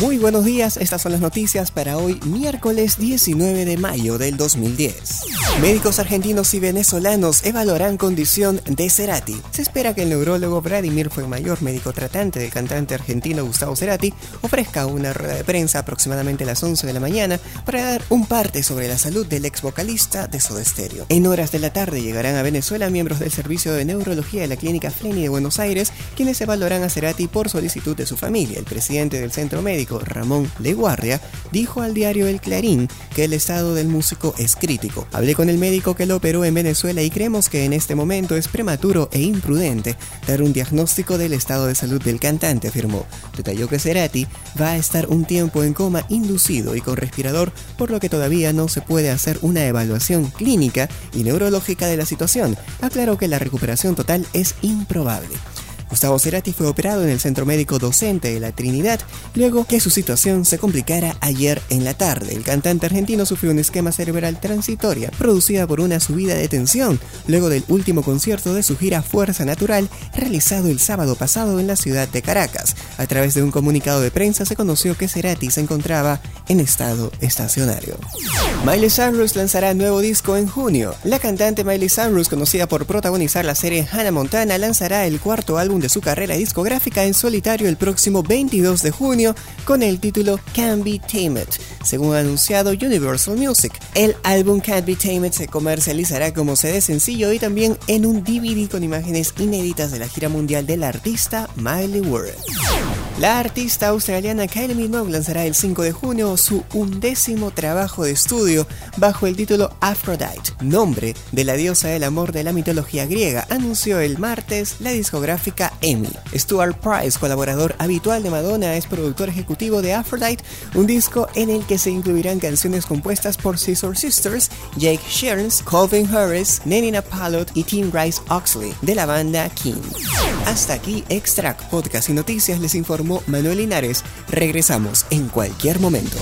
Muy buenos días, estas son las noticias para hoy, miércoles 19 de mayo del 2010. Médicos argentinos y venezolanos evaluarán condición de Cerati. Se espera que el neurólogo Vladimir Fuenmayor, médico tratante del cantante argentino Gustavo Cerati, ofrezca una rueda de prensa aproximadamente a las 11 de la mañana para dar un parte sobre la salud del ex vocalista de Soda Stereo. En horas de la tarde llegarán a Venezuela miembros del Servicio de Neurología de la Clínica Fleni de Buenos Aires, quienes evaluarán a Cerati por solicitud de su familia. El presidente del centro médico Ramón Leguardia, dijo al diario El Clarín que el estado del músico es crítico. Hablé con el médico que lo operó en Venezuela y creemos que en este momento es prematuro e imprudente dar un diagnóstico del estado de salud del cantante, afirmó. Detalló que Cerati va a estar un tiempo en coma inducido y con respirador, por lo que todavía no se puede hacer una evaluación clínica y neurológica de la situación. Aclaró que la recuperación total es improbable. Gustavo Cerati fue operado en el Centro Médico Docente de la Trinidad luego que su situación se complicara ayer en la tarde. El cantante argentino sufrió un esquema cerebral transitoria producida por una subida de tensión luego del último concierto de su gira Fuerza Natural realizado el sábado pasado en la ciudad de Caracas. A través de un comunicado de prensa se conoció que Cerati se encontraba en estado estacionario. Miley Cyrus lanzará nuevo disco en junio. La cantante Miley Cyrus, conocida por protagonizar la serie Hannah Montana, lanzará el cuarto álbum de su carrera discográfica en solitario el próximo 22 de junio con el título Can't Be Tamed, según ha anunciado Universal Music. El álbum Can't Be Tamed se comercializará como CD sencillo y también en un DVD con imágenes inéditas de la gira mundial del artista Miley World. La artista australiana Kylie Minogue lanzará el 5 de junio su undécimo trabajo de estudio bajo el título Aphrodite, nombre de la diosa del amor de la mitología griega, anunció el martes la discográfica EMI. Stuart Price, colaborador habitual de Madonna, es productor ejecutivo de Aphrodite, un disco en el que se incluirán canciones compuestas por Scissor Sisters, Jake Shearns, Colvin Harris, Nenina Palot y Tim Rice Oxley de la banda King. Hasta aquí Extract Podcast y Noticias les informó Manuel Linares. Regresamos en cualquier momento.